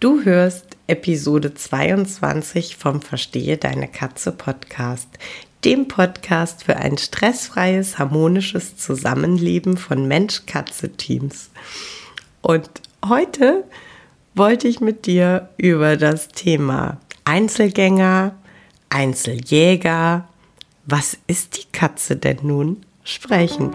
Du hörst Episode 22 vom Verstehe deine Katze Podcast, dem Podcast für ein stressfreies, harmonisches Zusammenleben von Mensch-Katze-Teams. Und heute wollte ich mit dir über das Thema Einzelgänger, Einzeljäger, was ist die Katze denn nun, sprechen.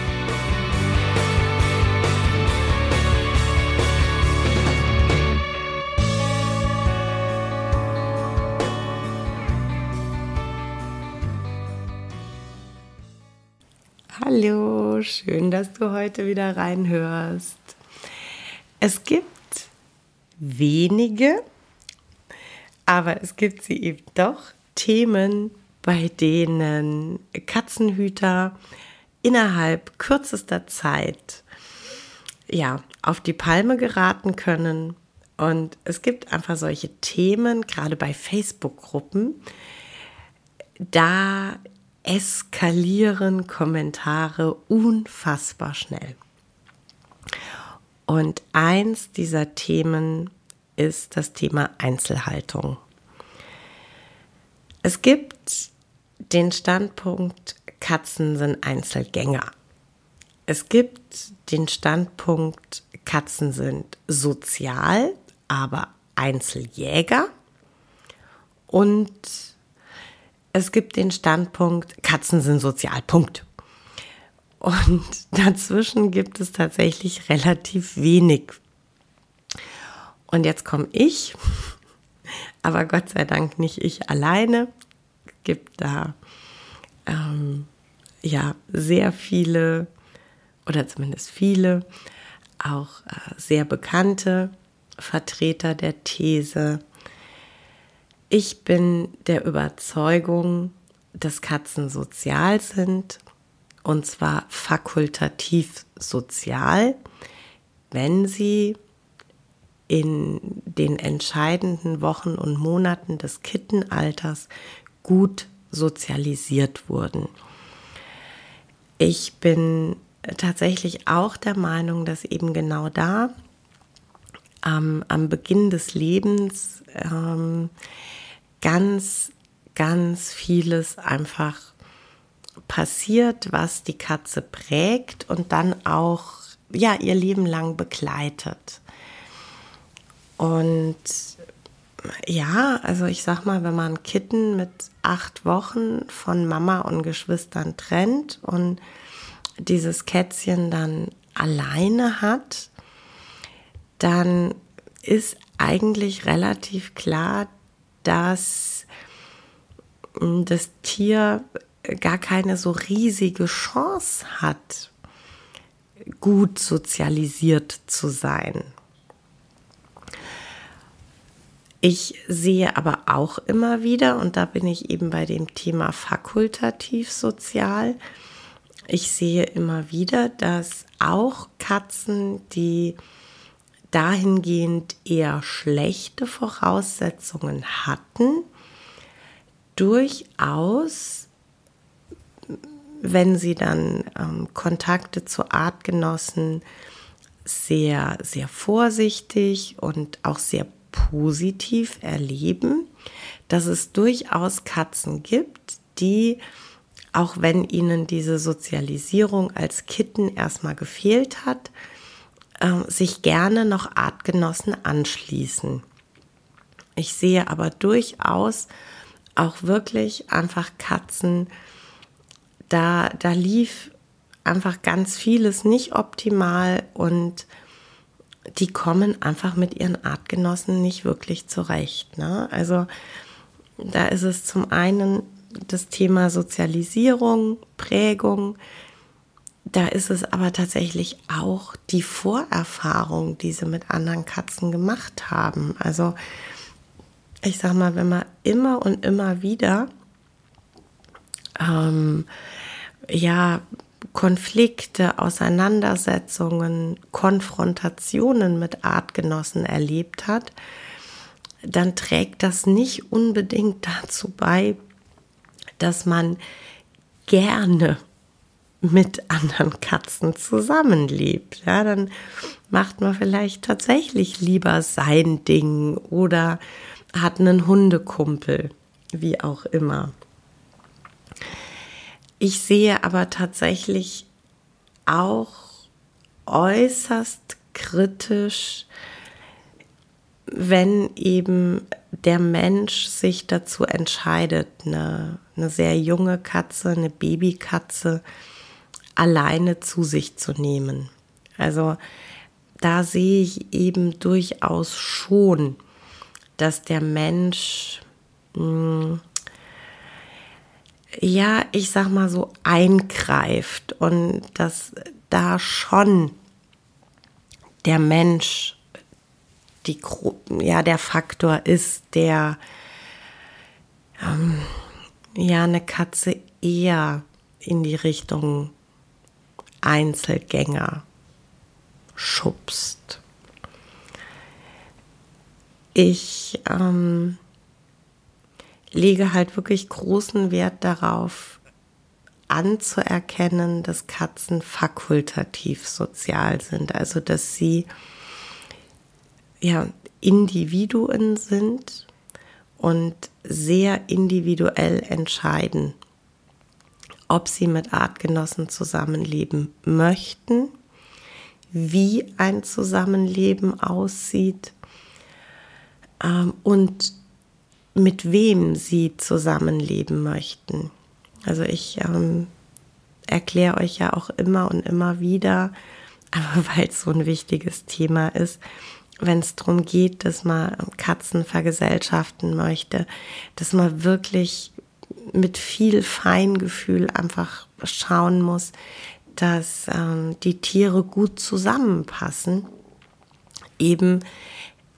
Hallo, schön, dass du heute wieder reinhörst. Es gibt wenige, aber es gibt sie eben doch Themen, bei denen Katzenhüter innerhalb kürzester Zeit ja, auf die Palme geraten können. Und es gibt einfach solche Themen, gerade bei Facebook-Gruppen, da eskalieren Kommentare unfassbar schnell. Und eins dieser Themen ist das Thema Einzelhaltung. Es gibt den Standpunkt, Katzen sind Einzelgänger. Es gibt den Standpunkt, Katzen sind sozial, aber Einzeljäger. Und es gibt den Standpunkt, Katzen sind sozial, Punkt. Und dazwischen gibt es tatsächlich relativ wenig. Und jetzt komme ich, aber Gott sei Dank nicht ich alleine. Es gibt da ähm, ja sehr viele oder zumindest viele auch äh, sehr bekannte Vertreter der These, ich bin der Überzeugung, dass Katzen sozial sind und zwar fakultativ sozial, wenn sie in den entscheidenden Wochen und Monaten des Kittenalters gut sozialisiert wurden. Ich bin tatsächlich auch der Meinung, dass eben genau da ähm, am Beginn des Lebens ähm, ganz, ganz vieles einfach passiert, was die Katze prägt und dann auch ja ihr Leben lang begleitet. Und ja, also ich sag mal, wenn man Kitten mit acht Wochen von Mama und Geschwistern trennt und dieses Kätzchen dann alleine hat, dann ist eigentlich relativ klar, dass hm, das Tier gar keine so riesige Chance hat, gut sozialisiert zu sein. Ich sehe aber auch immer wieder, und da bin ich eben bei dem Thema fakultativ sozial, ich sehe immer wieder, dass auch Katzen, die dahingehend eher schlechte Voraussetzungen hatten, durchaus, wenn sie dann ähm, Kontakte zu Artgenossen sehr, sehr vorsichtig und auch sehr positiv erleben, dass es durchaus Katzen gibt, die, auch wenn ihnen diese Sozialisierung als Kitten erstmal gefehlt hat, äh, sich gerne noch Artgenossen anschließen. Ich sehe aber durchaus auch wirklich einfach Katzen, da, da lief einfach ganz vieles nicht optimal und die kommen einfach mit ihren Artgenossen nicht wirklich zurecht. Ne? Also da ist es zum einen das Thema Sozialisierung, Prägung. Da ist es aber tatsächlich auch die Vorerfahrung, die sie mit anderen Katzen gemacht haben. Also ich sag mal, wenn man immer und immer wieder ähm, ja Konflikte, Auseinandersetzungen, Konfrontationen mit Artgenossen erlebt hat, dann trägt das nicht unbedingt dazu bei, dass man gerne mit anderen Katzen zusammenlebt. Ja, dann macht man vielleicht tatsächlich lieber sein Ding oder hat einen Hundekumpel, wie auch immer. Ich sehe aber tatsächlich auch äußerst kritisch, wenn eben der Mensch sich dazu entscheidet, eine, eine sehr junge Katze, eine Babykatze alleine zu sich zu nehmen. Also da sehe ich eben durchaus schon, dass der Mensch, mh, hm, ja, ich sag mal so, eingreift und dass da schon der Mensch die, ja, der Faktor ist, der ähm, ja eine Katze eher in die Richtung Einzelgänger schubst. Ich ähm, lege halt wirklich großen Wert darauf, anzuerkennen, dass Katzen fakultativ sozial sind, also dass sie ja, Individuen sind und sehr individuell entscheiden, ob sie mit Artgenossen zusammenleben möchten, wie ein Zusammenleben aussieht ähm, und mit wem sie zusammenleben möchten. Also ich ähm, erkläre euch ja auch immer und immer wieder, aber weil es so ein wichtiges Thema ist, wenn es darum geht, dass man Katzen vergesellschaften möchte, dass man wirklich mit viel Feingefühl einfach schauen muss, dass ähm, die Tiere gut zusammenpassen, eben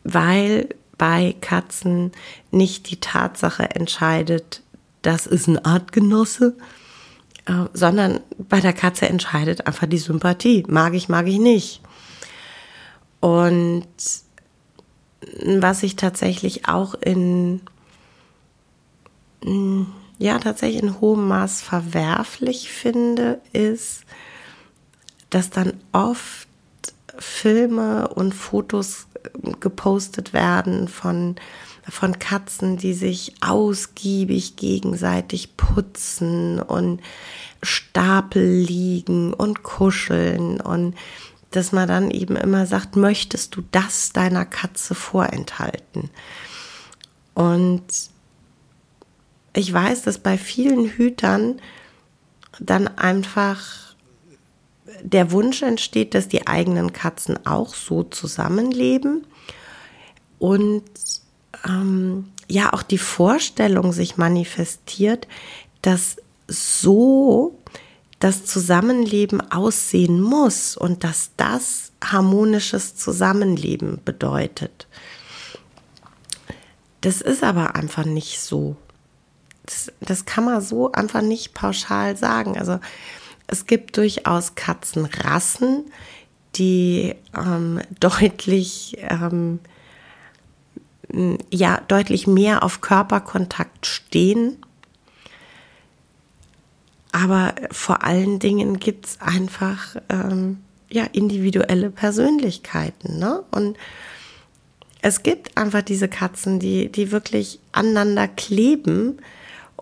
weil bei Katzen nicht die Tatsache entscheidet, das ist ein Artgenosse, äh, sondern bei der Katze entscheidet einfach die Sympathie. Mag ich, mag ich nicht. Und was ich tatsächlich auch in, ja, tatsächlich in hohem Maß verwerflich finde, ist, dass dann oft Filme und Fotos gepostet werden von, von Katzen, die sich ausgiebig gegenseitig putzen und Stapel liegen und kuscheln und dass man dann eben immer sagt, möchtest du das deiner Katze vorenthalten? Und ich weiß, dass bei vielen Hütern dann einfach der Wunsch entsteht, dass die eigenen Katzen auch so zusammenleben und ähm, ja auch die Vorstellung sich manifestiert, dass so das Zusammenleben aussehen muss und dass das harmonisches Zusammenleben bedeutet. Das ist aber einfach nicht so. Das, das kann man so einfach nicht pauschal sagen. Also es gibt durchaus Katzenrassen, die ähm, deutlich ähm, ja deutlich mehr auf Körperkontakt stehen aber vor allen Dingen gibt es einfach ähm, ja, individuelle Persönlichkeiten. Ne? Und es gibt einfach diese Katzen, die, die wirklich aneinander kleben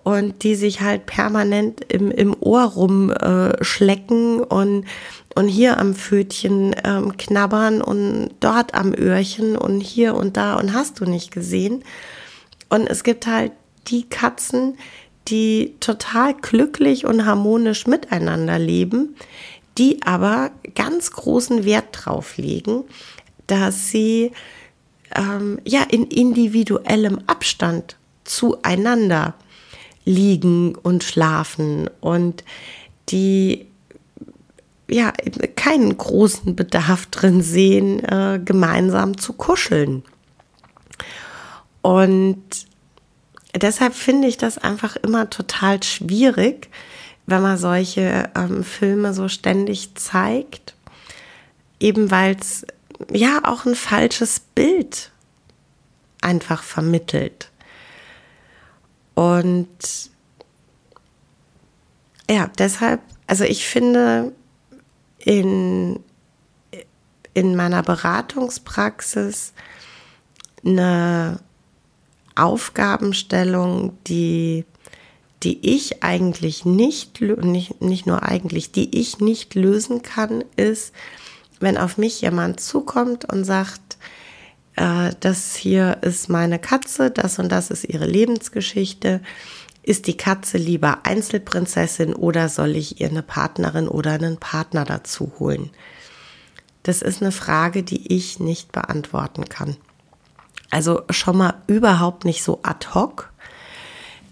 und die sich halt permanent im, im Ohr rumschlecken äh, und, und hier am Pfötchen ähm, knabbern und dort am Öhrchen und hier und da und hast du nicht gesehen. Und es gibt halt die Katzen, die total glücklich und harmonisch miteinander leben, die aber ganz großen Wert drauf legen, dass sie ähm, ja in individuellem Abstand zueinander liegen und schlafen und die ja keinen großen Bedarf drin sehen, äh, gemeinsam zu kuscheln. Und deshalb finde ich das einfach immer total schwierig, wenn man solche ähm, Filme so ständig zeigt, eben weil es ja auch ein falsches Bild einfach vermittelt. Und ja, deshalb, also ich finde in, in meiner Beratungspraxis eine Aufgabenstellung, die, die ich eigentlich nicht, nicht, nicht nur eigentlich, die ich nicht lösen kann, ist, wenn auf mich jemand zukommt und sagt, äh, das hier ist meine Katze, das und das ist ihre Lebensgeschichte. Ist die Katze lieber Einzelprinzessin oder soll ich ihr eine Partnerin oder einen Partner dazu holen? Das ist eine Frage, die ich nicht beantworten kann. Also schon mal überhaupt nicht so ad hoc,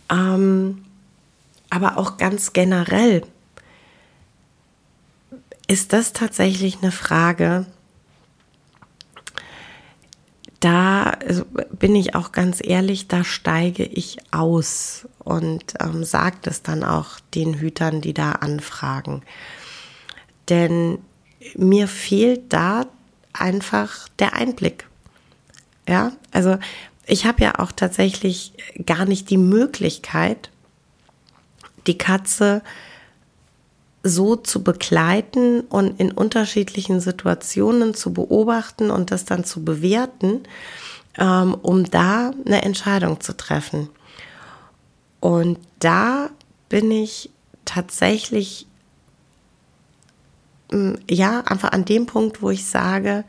ähm, aber auch ganz generell ist das tatsächlich eine Frage, da also bin ich auch ganz ehrlich, da steige ich aus und ähm, sage das dann auch den Hütern, die da anfragen. Denn mir fehlt da einfach der Einblick. Ja, also ich habe ja auch tatsächlich gar nicht die Möglichkeit, die Katze so zu begleiten und in unterschiedlichen Situationen zu beobachten und das dann zu bewerten, ähm, um da eine Entscheidung zu treffen. Und da bin ich tatsächlich, mm, ja, einfach an dem Punkt, wo ich sage,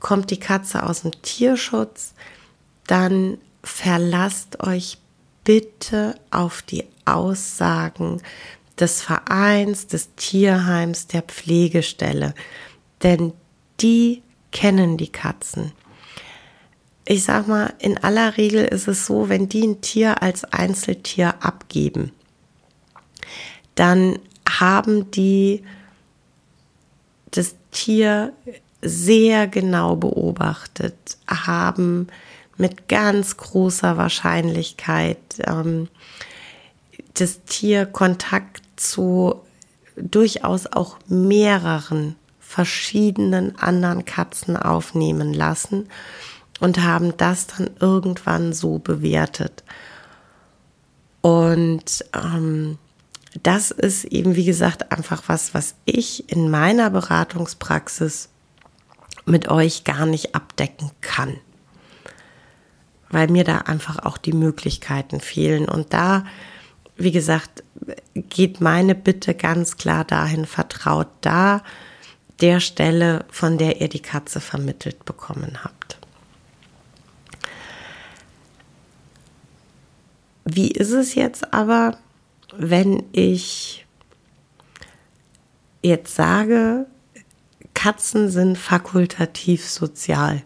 kommt die Katze aus dem Tierschutz, dann verlasst euch bitte auf die Aussagen des Vereins, des Tierheims, der Pflegestelle. Denn die kennen die Katzen. Ich sag mal, in aller Regel ist es so, wenn die ein Tier als Einzeltier abgeben, dann haben die das Tier sehr genau beobachtet, haben mit ganz großer Wahrscheinlichkeit ähm, das Tier Kontakt zu durchaus auch mehreren verschiedenen anderen Katzen aufnehmen lassen und haben das dann irgendwann so bewertet. Und ähm, das ist eben, wie gesagt, einfach was, was ich in meiner Beratungspraxis mit euch gar nicht abdecken kann. Weil mir da einfach auch die Möglichkeiten fehlen. Und da wie gesagt, geht meine Bitte ganz klar dahin, vertraut da der Stelle, von der ihr die Katze vermittelt bekommen habt. Wie ist es jetzt aber, wenn ich jetzt sage, Katzen sind fakultativ sozial?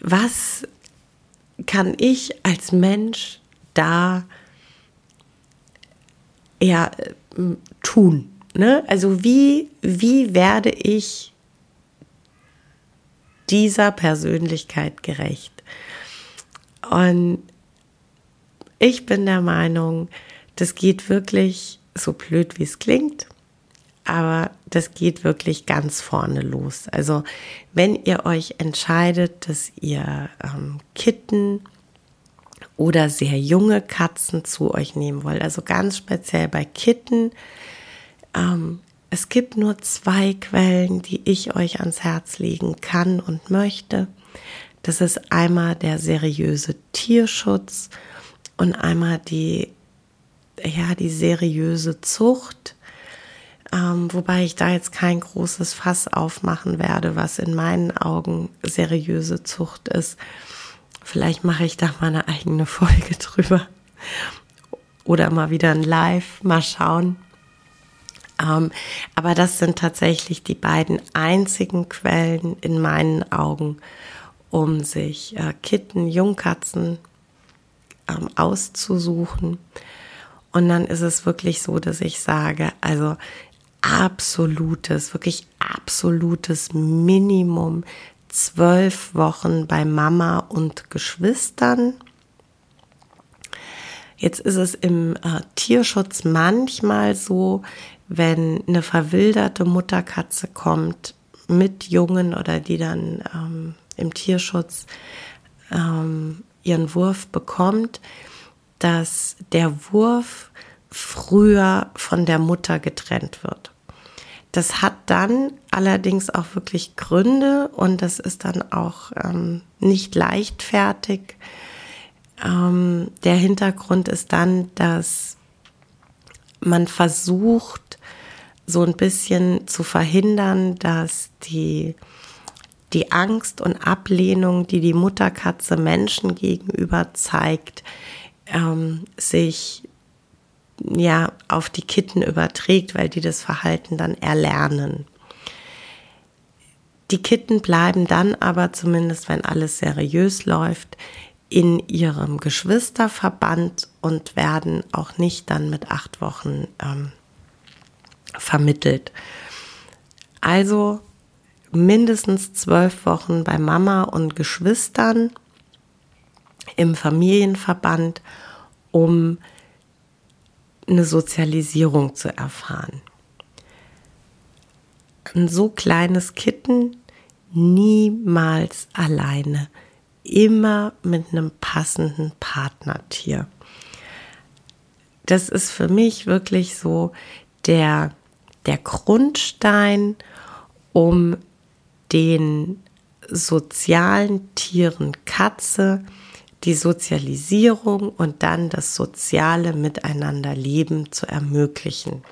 Was kann ich als Mensch da ja, äh, tun. Ne? Also wie, wie werde ich dieser Persönlichkeit gerecht? Und ich bin der Meinung, das geht wirklich so blöd, wie es klingt, aber das geht wirklich ganz vorne los. Also wenn ihr euch entscheidet, dass ihr ähm, Kitten oder sehr junge Katzen zu euch nehmen wollt. Also ganz speziell bei Kitten. Ähm, es gibt nur zwei Quellen, die ich euch ans Herz legen kann und möchte. Das ist einmal der seriöse Tierschutz und einmal die, ja, die seriöse Zucht. Ähm, wobei ich da jetzt kein großes Fass aufmachen werde, was in meinen Augen seriöse Zucht ist. Vielleicht mache ich da mal eine eigene Folge drüber. Oder mal wieder ein Live, mal schauen. Ähm, aber das sind tatsächlich die beiden einzigen Quellen in meinen Augen, um sich äh, Kitten, Jungkatzen ähm, auszusuchen. Und dann ist es wirklich so, dass ich sage, also absolutes, wirklich absolutes Minimum zwölf Wochen bei Mama und Geschwistern. Jetzt ist es im äh, Tierschutz manchmal so, wenn eine verwilderte Mutterkatze kommt mit Jungen oder die dann ähm, im Tierschutz ähm, ihren Wurf bekommt, dass der Wurf früher von der Mutter getrennt wird. Das hat dann allerdings auch wirklich Gründe und das ist dann auch ähm, nicht leichtfertig. Ähm, der Hintergrund ist dann, dass man versucht, so ein bisschen zu verhindern, dass die, die Angst und Ablehnung, die die Mutterkatze Menschen gegenüber zeigt, ähm, sich ja auf die Kitten überträgt, weil die das Verhalten dann erlernen. Die Kitten bleiben dann aber zumindest, wenn alles seriös läuft, in ihrem Geschwisterverband und werden auch nicht dann mit acht Wochen ähm, vermittelt. Also mindestens zwölf Wochen bei Mama und Geschwistern im Familienverband, um eine Sozialisierung zu erfahren. Ein so kleines Kitten niemals alleine, immer mit einem passenden Partnertier. Das ist für mich wirklich so der, der Grundstein, um den sozialen Tieren Katze, die Sozialisierung und dann das soziale Miteinanderleben zu ermöglichen.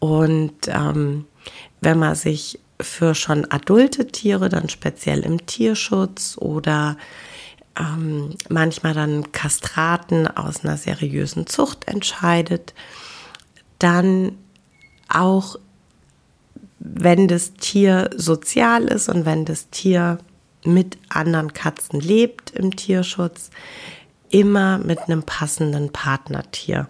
Und ähm, wenn man sich für schon adulte Tiere, dann speziell im Tierschutz oder ähm, manchmal dann Kastraten aus einer seriösen Zucht entscheidet, dann auch wenn das Tier sozial ist und wenn das Tier mit anderen Katzen lebt im Tierschutz, immer mit einem passenden Partnertier.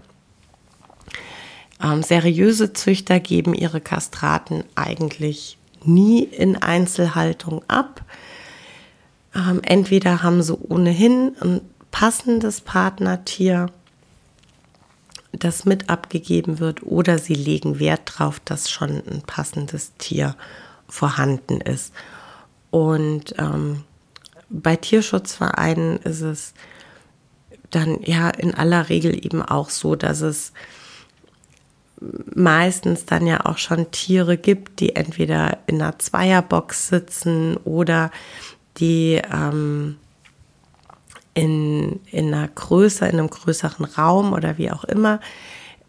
Ähm, seriöse Züchter geben ihre Kastraten eigentlich nie in Einzelhaltung ab. Ähm, entweder haben sie ohnehin ein passendes Partnertier, das mit abgegeben wird, oder sie legen Wert darauf, dass schon ein passendes Tier vorhanden ist. Und ähm, bei Tierschutzvereinen ist es dann ja in aller Regel eben auch so, dass es meistens dann ja auch schon Tiere gibt, die entweder in einer Zweierbox sitzen oder die ähm, in, in einer Größe, in einem größeren Raum oder wie auch immer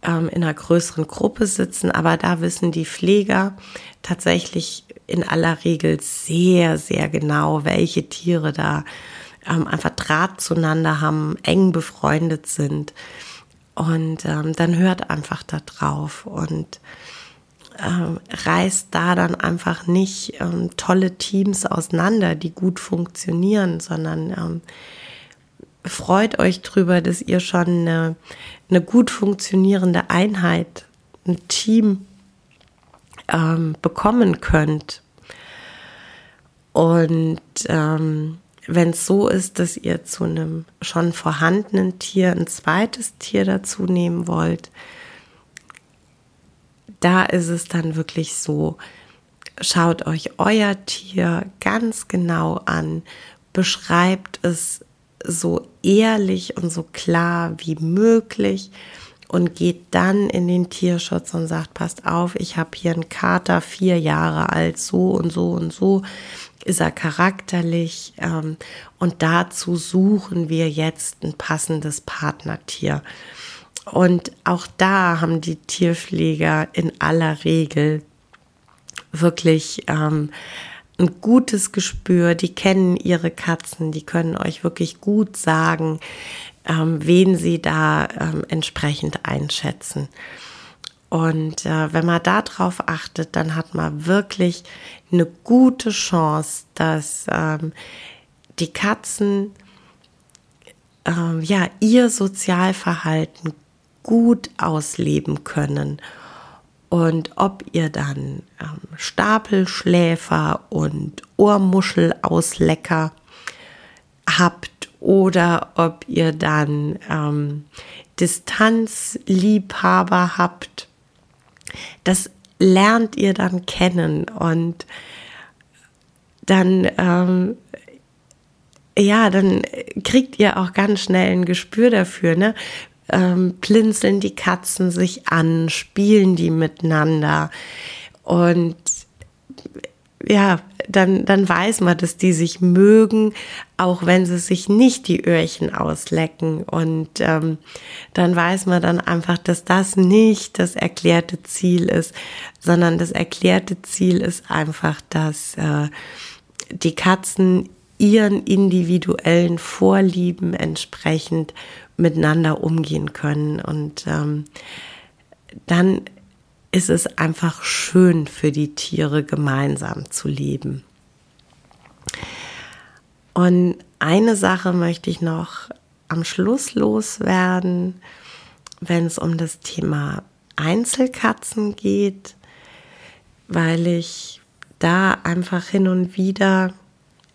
ähm, in einer größeren Gruppe sitzen. Aber da wissen die Pfleger tatsächlich in aller Regel sehr, sehr genau, welche Tiere da ähm, einfach Draht zueinander haben, eng befreundet sind. Und ähm, dann hört einfach da drauf und ähm, reißt da dann einfach nicht ähm, tolle Teams auseinander, die gut funktionieren, sondern ähm, freut euch drüber, dass ihr schon eine, eine gut funktionierende Einheit, ein Team ähm, bekommen könnt. Und ähm, wenn es so ist, dass ihr zu einem schon vorhandenen Tier ein zweites Tier dazu nehmen wollt, da ist es dann wirklich so, schaut euch euer Tier ganz genau an, beschreibt es so ehrlich und so klar wie möglich und geht dann in den Tierschutz und sagt, passt auf, ich habe hier einen Kater, vier Jahre alt, so und so und so ist er charakterlich ähm, und dazu suchen wir jetzt ein passendes Partnertier. Und auch da haben die Tierpfleger in aller Regel wirklich ähm, ein gutes Gespür, die kennen ihre Katzen, die können euch wirklich gut sagen, ähm, wen sie da ähm, entsprechend einschätzen. Und äh, wenn man darauf achtet, dann hat man wirklich eine gute Chance, dass ähm, die Katzen ähm, ja ihr Sozialverhalten gut ausleben können. Und ob ihr dann ähm, Stapelschläfer und Ohrmuschelauslecker habt oder ob ihr dann ähm, Distanzliebhaber habt, das lernt ihr dann kennen und dann ähm, ja, dann kriegt ihr auch ganz schnell ein Gespür dafür, ne? Ähm, blinzeln die Katzen sich an, spielen die miteinander und ja, dann, dann weiß man, dass die sich mögen, auch wenn sie sich nicht die Öhrchen auslecken. Und ähm, dann weiß man dann einfach, dass das nicht das erklärte Ziel ist, sondern das erklärte Ziel ist einfach, dass äh, die Katzen ihren individuellen Vorlieben entsprechend miteinander umgehen können. Und ähm, dann ist es einfach schön für die Tiere gemeinsam zu leben. Und eine Sache möchte ich noch am Schluss loswerden, wenn es um das Thema Einzelkatzen geht, weil ich da einfach hin und wieder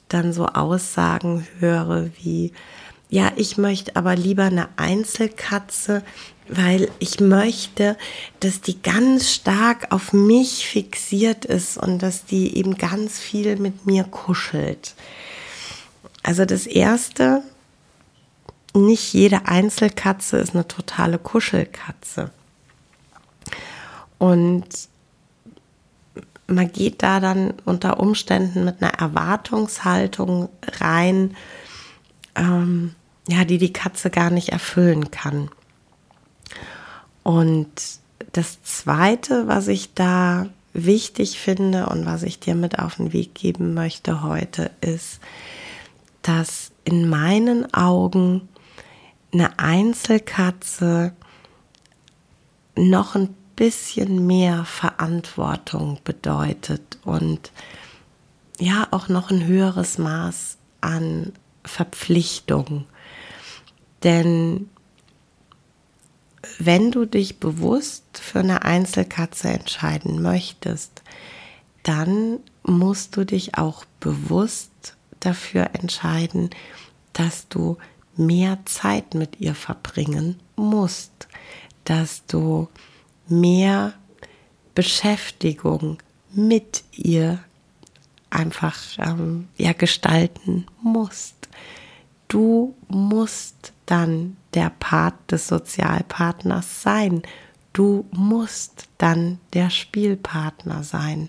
dann so Aussagen höre wie, ja, ich möchte aber lieber eine Einzelkatze, weil ich möchte, dass die ganz stark auf mich fixiert ist und dass die eben ganz viel mit mir kuschelt. Also das Erste, nicht jede Einzelkatze ist eine totale Kuschelkatze. Und man geht da dann unter Umständen mit einer Erwartungshaltung rein, ähm, ja, die die Katze gar nicht erfüllen kann. Und das Zweite, was ich da wichtig finde und was ich dir mit auf den Weg geben möchte heute, ist, dass in meinen Augen eine Einzelkatze noch ein bisschen mehr Verantwortung bedeutet und ja auch noch ein höheres Maß an Verpflichtung. Denn wenn du dich bewusst für eine Einzelkatze entscheiden möchtest, dann musst du dich auch bewusst dafür entscheiden, dass du mehr Zeit mit ihr verbringen musst, dass du mehr Beschäftigung mit ihr einfach ähm, ja gestalten musst. Du musst dann der Part des Sozialpartners sein. Du musst dann der Spielpartner sein.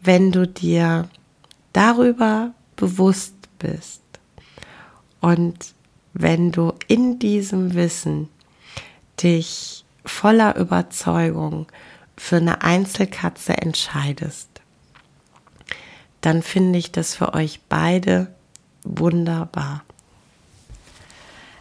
Wenn du dir darüber bewusst bist und wenn du in diesem Wissen dich voller Überzeugung für eine Einzelkatze entscheidest, dann finde ich das für euch beide wunderbar.